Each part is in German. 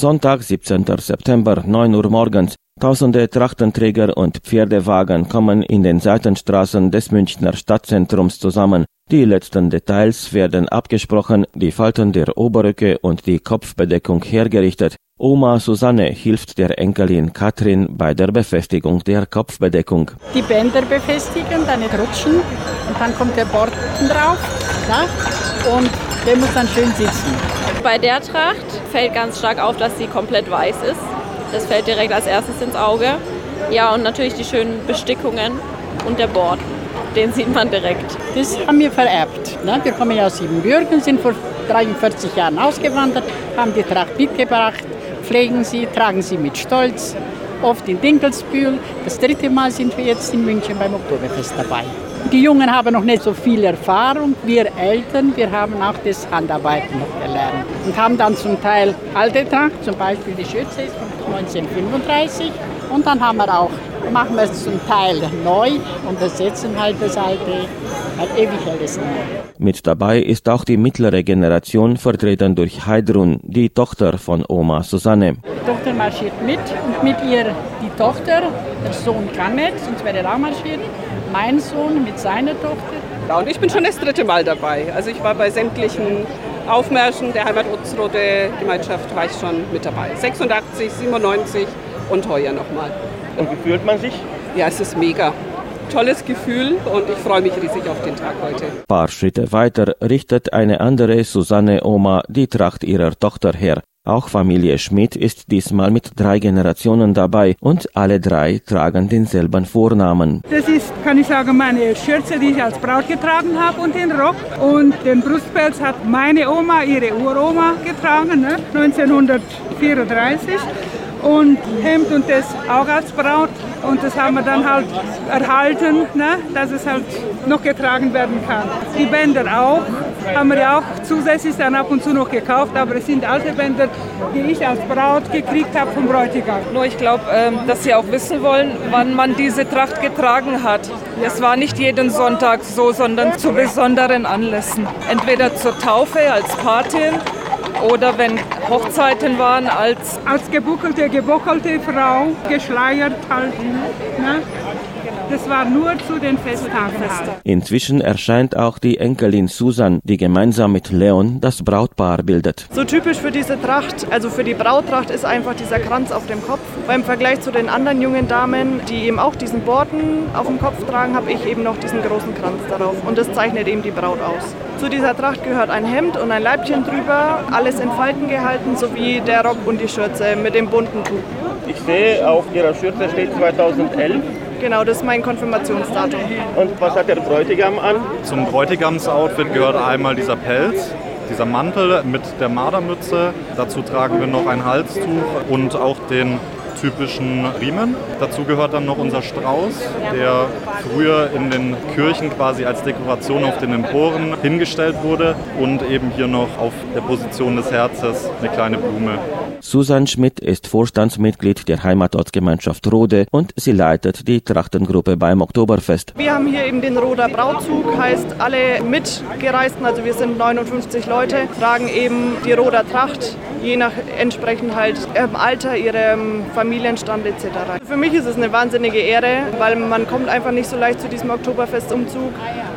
Sonntag, 17. September, 9 Uhr morgens. Tausende Trachtenträger und Pferdewagen kommen in den Seitenstraßen des Münchner Stadtzentrums zusammen. Die letzten Details werden abgesprochen, die Falten der Oberröcke und die Kopfbedeckung hergerichtet. Oma Susanne hilft der Enkelin Katrin bei der Befestigung der Kopfbedeckung. Die Bänder befestigen, dann rutschen und dann kommt der Bord drauf ja, und der muss dann schön sitzen. Bei der Tracht fällt ganz stark auf, dass sie komplett weiß ist. Das fällt direkt als erstes ins Auge. Ja, und natürlich die schönen Bestickungen und der Bord. Den sieht man direkt. Das haben wir vererbt. Ne? Wir kommen ja aus Siebenbürgen, sind vor 43 Jahren ausgewandert, haben die Tracht mitgebracht, pflegen sie, tragen sie mit Stolz, oft in Dinkelsbühl. Das dritte Mal sind wir jetzt in München beim Oktoberfest dabei. Die Jungen haben noch nicht so viel Erfahrung. Wir Eltern, wir haben auch das Handarbeiten noch gelernt und haben dann zum Teil alte Tracht, zum Beispiel die Schürze ist von 1935 und dann haben wir auch, machen wir es zum Teil neu und ersetzen halt das alte, halt ewig altes neu. Mit dabei ist auch die mittlere Generation, vertreten durch Heidrun, die Tochter von Oma Susanne. Die Tochter marschiert mit und mit ihr die Tochter, der Sohn kann nicht, sonst wäre er auch marschieren mein Sohn mit seiner Tochter. Ja, und ich bin schon das dritte Mal dabei. Also ich war bei sämtlichen Aufmärschen der Heimatrote Gemeinschaft war ich schon mit dabei. 86, 97 und heuer nochmal. Und wie fühlt man sich? Ja, es ist mega. Tolles Gefühl und ich freue mich riesig auf den Tag heute. Ein paar Schritte weiter richtet eine andere Susanne Oma die Tracht ihrer Tochter her. Auch Familie Schmidt ist diesmal mit drei Generationen dabei und alle drei tragen denselben Vornamen. Das ist, kann ich sagen, meine Schürze, die ich als Braut getragen habe und den Rock. Und den Brustpelz hat meine Oma, ihre Uroma getragen, ne? 1934 und Hemd und das auch als Braut. Und das haben wir dann halt erhalten, ne, dass es halt noch getragen werden kann. Die Bänder auch, haben wir ja auch zusätzlich dann ab und zu noch gekauft, aber es sind alte Bänder, die ich als Braut gekriegt habe vom Bräutigam. Nur ich glaube, ähm, dass Sie auch wissen wollen, wann man diese Tracht getragen hat. Es war nicht jeden Sonntag so, sondern zu besonderen Anlässen. Entweder zur Taufe als Patin oder wenn Hochzeiten waren als als gebuckelte, gebockelte Frau, geschleiert halt. Ne? Das war nur zu den Festtagen. Inzwischen erscheint auch die Enkelin Susan, die gemeinsam mit Leon das Brautpaar bildet. So typisch für diese Tracht, also für die Brauttracht, ist einfach dieser Kranz auf dem Kopf. Beim Vergleich zu den anderen jungen Damen, die eben auch diesen Borden auf dem Kopf tragen, habe ich eben noch diesen großen Kranz darauf. Und das zeichnet eben die Braut aus. Zu dieser Tracht gehört ein Hemd und ein Leibchen drüber, alles in Falten gehalten, sowie der Rock und die Schürze mit dem bunten Tuch. Ich sehe, auf Ihrer Schürze steht 2011. Genau, das ist mein Konfirmationsdatum. Und was hat der Bräutigam an? Zum Bräutigamsoutfit gehört einmal dieser Pelz, dieser Mantel mit der Mardermütze. Dazu tragen wir noch ein Halstuch und auch den typischen Riemen. Dazu gehört dann noch unser Strauß, der früher in den Kirchen quasi als Dekoration auf den Emporen hingestellt wurde und eben hier noch auf der Position des Herzens eine kleine Blume. Susan Schmidt ist Vorstandsmitglied der Heimatortsgemeinschaft Rode und sie leitet die Trachtengruppe beim Oktoberfest. Wir haben hier eben den Roder Brautzug, heißt alle Mitgereisten, also wir sind 59 Leute, tragen eben die Roder Tracht, je nach entsprechend halt ihrem Alter, ihrem Familienstand etc. Für mich ist es eine wahnsinnige Ehre, weil man kommt einfach nicht so leicht zu diesem Oktoberfestumzug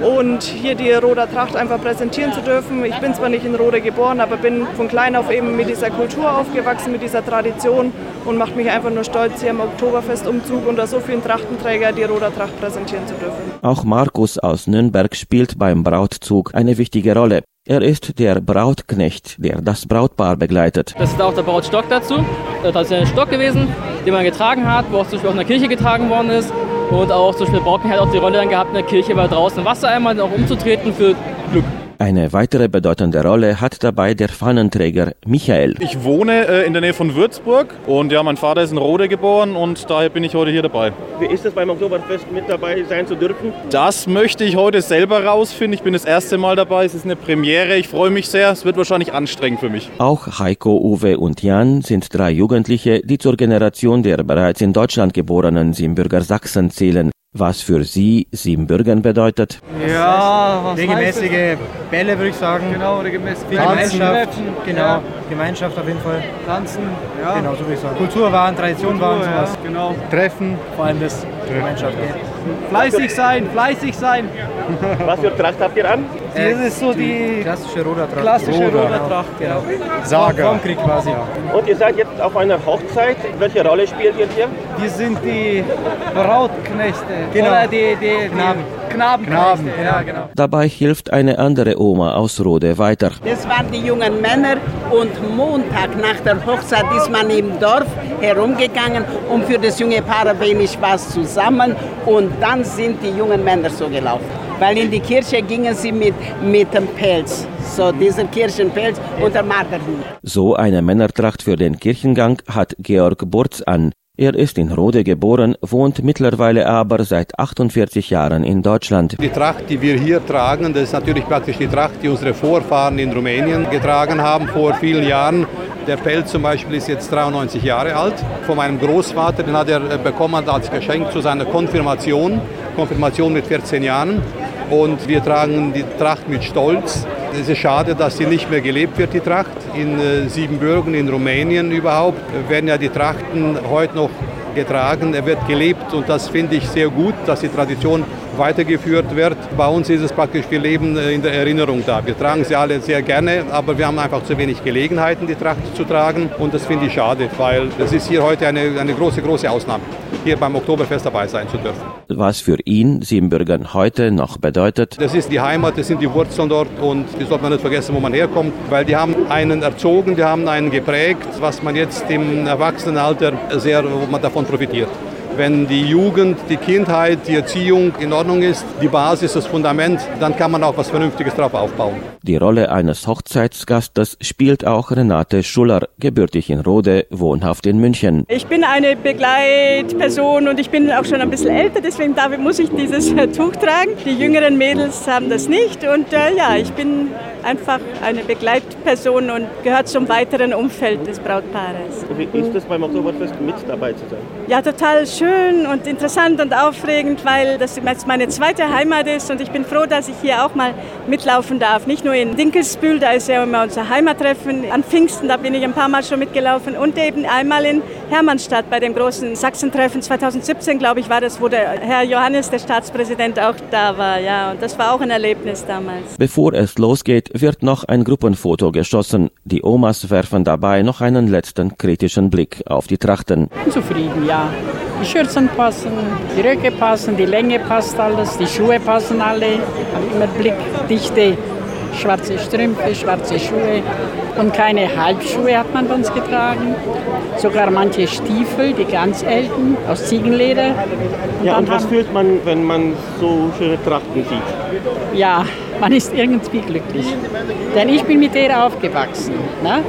und hier die Roder Tracht einfach präsentieren zu dürfen. Ich bin zwar nicht in Rode geboren, aber bin von klein auf eben mit dieser Kultur aufgewachsen, mit dieser Tradition und macht mich einfach nur stolz, hier am Oktoberfestumzug unter so vielen Trachtenträger die Roder Tracht präsentieren zu dürfen. Auch Markus aus Nürnberg spielt beim Brautzug eine wichtige Rolle. Er ist der Brautknecht, der das Brautpaar begleitet. Das ist auch der Brautstock dazu. Das ist ein Stock gewesen, den man getragen hat, wo auch zum Beispiel auch in der Kirche getragen worden ist. Und auch zum Beispiel Brocken hat auch die Rolle dann gehabt in der Kirche, weil draußen Wasser einmal auch umzutreten für Glück. Eine weitere bedeutende Rolle hat dabei der Fahnenträger Michael. Ich wohne äh, in der Nähe von Würzburg und ja, mein Vater ist in Rode geboren und daher bin ich heute hier dabei. Wie ist es beim Oktoberfest mit dabei sein zu dürfen? Das möchte ich heute selber rausfinden. Ich bin das erste Mal dabei. Es ist eine Premiere. Ich freue mich sehr. Es wird wahrscheinlich anstrengend für mich. Auch Heiko, Uwe und Jan sind drei Jugendliche, die zur Generation der bereits in Deutschland geborenen Siebenbürger Sachsen zählen. Was für sie Siebenbürgen bedeutet. Ja, was regelmäßige Bälle, würde ich sagen. Genau, regelmäßig Gemeinschaft. Genau, ja. Gemeinschaft auf jeden Fall. Tanzen, ja. Genau, so würde ich sagen. Kultur waren, Tradition waren, sowas. Ja, genau. Treffen. Vor allem das Gemeinschaft. Fleißig sein, fleißig sein. Was für Tracht habt ihr an? Das ist so die klassische Rodertracht. Klassische Rodertracht, genau. Saga. Vom Krieg quasi. Und ihr seid jetzt auf einer Hochzeit. Welche Rolle spielt ihr hier? Wir sind die Brautknechte. Genau. Oder die, die, die Knaben. Knaben. Knaben, ja, genau. Dabei hilft eine andere Oma aus Rode weiter. Das waren die jungen Männer und Montag nach der Hochzeit ist man im Dorf herumgegangen und für das junge Paar wenig was zusammen und dann sind die jungen Männer so gelaufen. Weil in die Kirche gingen sie mit, mit dem Pelz, so dieser Kirchenpelz und der Marterhut. So eine Männertracht für den Kirchengang hat Georg Burz an. Er ist in Rode geboren, wohnt mittlerweile aber seit 48 Jahren in Deutschland. Die Tracht, die wir hier tragen, das ist natürlich praktisch die Tracht, die unsere Vorfahren in Rumänien getragen haben vor vielen Jahren. Der Pelz zum Beispiel ist jetzt 93 Jahre alt. Von meinem Großvater, den hat er bekommen als Geschenk zu seiner Konfirmation. Konfirmation mit 14 Jahren. Und wir tragen die Tracht mit Stolz. Es ist schade, dass sie nicht mehr gelebt wird, die Tracht. In äh, Siebenbürgen, in Rumänien überhaupt, werden ja die Trachten heute noch getragen. Er wird gelebt und das finde ich sehr gut, dass die Tradition weitergeführt wird. Bei uns ist es praktisch, wir leben in der Erinnerung da. Wir tragen sie alle sehr gerne, aber wir haben einfach zu wenig Gelegenheiten, die Tracht zu tragen. Und das finde ich schade, weil das ist hier heute eine, eine große, große Ausnahme, hier beim Oktoberfest dabei sein zu dürfen. Was für ihn Siebenbürgern heute noch bedeutet? Das ist die Heimat, das sind die Wurzeln dort und die sollte man nicht vergessen, wo man herkommt, weil die haben einen erzogen, die haben einen geprägt, was man jetzt im Erwachsenenalter sehr, wo man davon profitiert. Wenn die Jugend, die Kindheit, die Erziehung in Ordnung ist, die Basis, das Fundament, dann kann man auch was Vernünftiges drauf aufbauen. Die Rolle eines Hochzeitsgastes spielt auch Renate Schuller, gebürtig in Rode, wohnhaft in München. Ich bin eine Begleitperson und ich bin auch schon ein bisschen älter, deswegen darf, muss ich dieses Tuch tragen. Die jüngeren Mädels haben das nicht und äh, ja, ich bin einfach eine Begleitperson und gehört zum weiteren Umfeld des Brautpaares. Wie ist es beim Oktoberfest mit dabei zu sein? Ja, total schön und interessant und aufregend, weil das jetzt meine zweite Heimat ist und ich bin froh, dass ich hier auch mal mitlaufen darf. Nicht nur in Dinkelsbühl, da ist ja immer unser Heimattreffen. An Pfingsten, da bin ich ein paar Mal schon mitgelaufen und eben einmal in Hermannstadt bei dem großen Sachsentreffen 2017, glaube ich, war das, wo der Herr Johannes, der Staatspräsident, auch da war. Ja, und das war auch ein Erlebnis damals. Bevor es losgeht, wird noch ein Gruppenfoto geschossen. Die Omas werfen dabei noch einen letzten kritischen Blick auf die Trachten. Zufrieden, ja. Die Schürzen passen, die Röcke passen, die Länge passt alles, die Schuhe passen alle. Immer blickdichte schwarze Strümpfe, schwarze Schuhe und keine Halbschuhe hat man bei uns getragen. Sogar manche Stiefel, die ganz alten, aus Ziegenleder. Und ja, und was fühlt man, wenn man so schöne Trachten sieht? Ja, man ist irgendwie glücklich. Denn ich bin mit der aufgewachsen. Ne?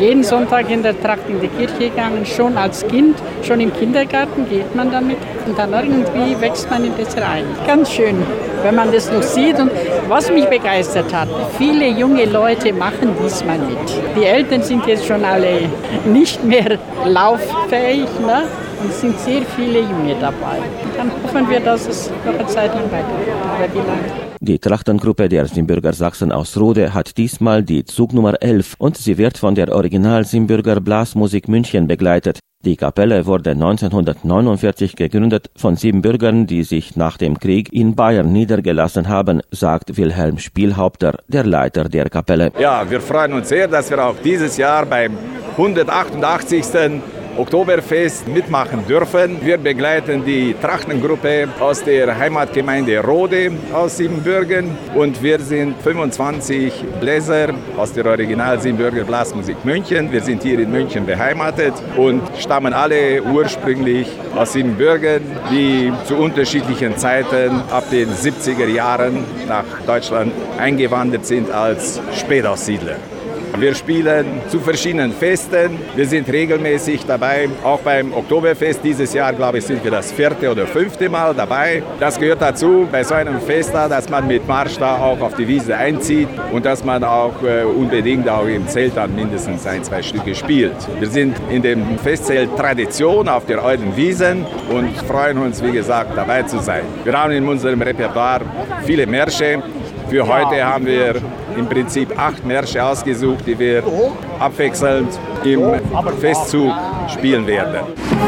Jeden Sonntag in der Tracht in die Kirche gegangen, schon als Kind, schon im Kindergarten geht man damit. Und dann irgendwie wächst man in das rein. Ganz schön, wenn man das noch sieht. Und was mich begeistert hat, viele junge Leute machen diesmal mit. Die Eltern sind jetzt schon alle nicht mehr lauffähig. Ne? Und es sind sehr viele Junge dabei. Dann hoffen wir, dass es noch eine Zeit lang weitergeht. Die Trachtengruppe der Simbürger Sachsen aus Rode hat diesmal die Zugnummer 11 und sie wird von der Original Simbürger Blasmusik München begleitet. Die Kapelle wurde 1949 gegründet von sieben Bürgern, die sich nach dem Krieg in Bayern niedergelassen haben, sagt Wilhelm Spielhaupter, der Leiter der Kapelle. Ja, wir freuen uns sehr, dass wir auch dieses Jahr beim 188. Oktoberfest mitmachen dürfen. Wir begleiten die Trachtengruppe aus der Heimatgemeinde Rode aus Siebenbürgen und wir sind 25 Bläser aus der Original Siebenbürger Blasmusik München. Wir sind hier in München beheimatet und stammen alle ursprünglich aus Siebenbürgen, die zu unterschiedlichen Zeiten ab den 70er Jahren nach Deutschland eingewandert sind als Spätaussiedler. Wir spielen zu verschiedenen Festen. Wir sind regelmäßig dabei, auch beim Oktoberfest. Dieses Jahr, glaube ich, sind wir das vierte oder fünfte Mal dabei. Das gehört dazu bei so einem Fest, dass man mit Marsch da auch auf die Wiese einzieht und dass man auch äh, unbedingt auch im Zelt dann mindestens ein, zwei Stücke spielt. Wir sind in dem Festzelt Tradition auf der alten Wiesen und freuen uns, wie gesagt, dabei zu sein. Wir haben in unserem Repertoire viele Märsche. Für heute haben wir im Prinzip acht Märsche ausgesucht, die wir abwechselnd im Festzug spielen werden.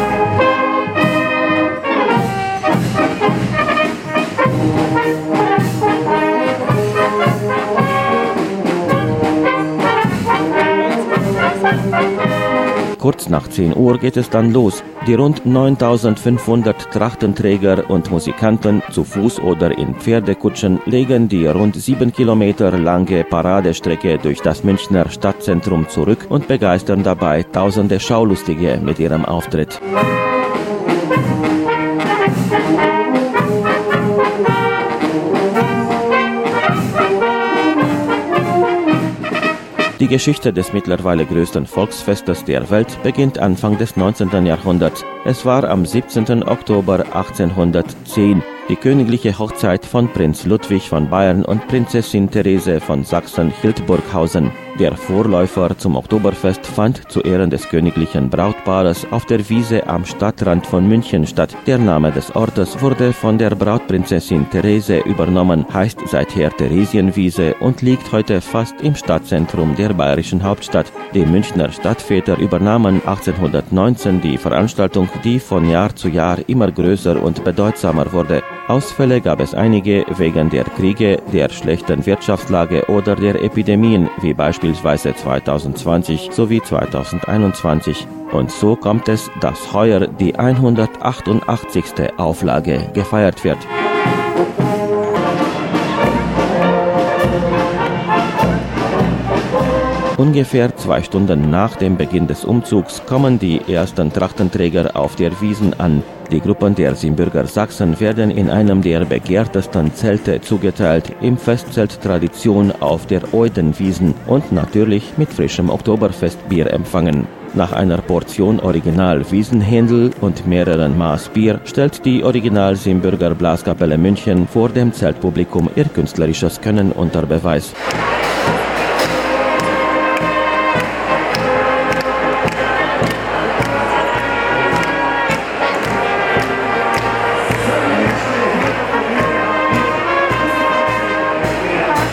Kurz nach 10 Uhr geht es dann los. Die rund 9500 Trachtenträger und Musikanten zu Fuß oder in Pferdekutschen legen die rund 7 Kilometer lange Paradestrecke durch das Münchner Stadtzentrum zurück und begeistern dabei tausende Schaulustige mit ihrem Auftritt. Die Geschichte des mittlerweile größten Volksfestes der Welt beginnt Anfang des 19. Jahrhunderts. Es war am 17. Oktober 1810 die königliche Hochzeit von Prinz Ludwig von Bayern und Prinzessin Therese von Sachsen-Hildburghausen. Der Vorläufer zum Oktoberfest fand zu Ehren des königlichen Brautpaares auf der Wiese am Stadtrand von München statt. Der Name des Ortes wurde von der Brautprinzessin Therese übernommen, heißt seither Theresienwiese und liegt heute fast im Stadtzentrum der bayerischen Hauptstadt. Die Münchner Stadtväter übernahmen 1819 die Veranstaltung, die von Jahr zu Jahr immer größer und bedeutsamer wurde. Ausfälle gab es einige wegen der Kriege, der schlechten Wirtschaftslage oder der Epidemien, wie beispielsweise 2020 sowie 2021. Und so kommt es, dass heuer die 188. Auflage gefeiert wird. Ungefähr zwei Stunden nach dem Beginn des Umzugs kommen die ersten Trachtenträger auf der Wiesen an. Die Gruppen der Simbürger Sachsen werden in einem der begehrtesten Zelte zugeteilt, im Festzelt Tradition auf der Eudenwiesen und natürlich mit frischem Oktoberfestbier empfangen. Nach einer Portion Original Wiesenhändel und mehreren Maß Bier stellt die Original Simbürger Blaskapelle München vor dem Zeltpublikum ihr künstlerisches Können unter Beweis.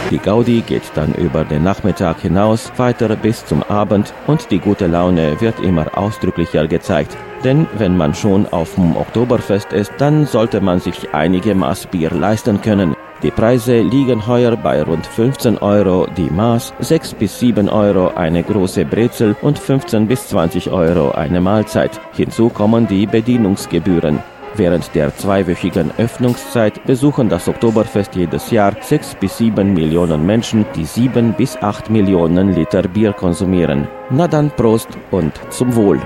Die Gaudi geht dann über den Nachmittag hinaus weiter bis zum Abend und die gute Laune wird immer ausdrücklicher gezeigt. Denn wenn man schon auf dem Oktoberfest ist, dann sollte man sich einige Maß Bier leisten können. Die Preise liegen heuer bei rund 15 Euro die Maß, 6 bis 7 Euro eine große Brezel und 15 bis 20 Euro eine Mahlzeit. Hinzu kommen die Bedienungsgebühren. Während der zweiwöchigen Öffnungszeit besuchen das Oktoberfest jedes Jahr sechs bis sieben Millionen Menschen, die sieben bis acht Millionen Liter Bier konsumieren. Na dann Prost und zum Wohl.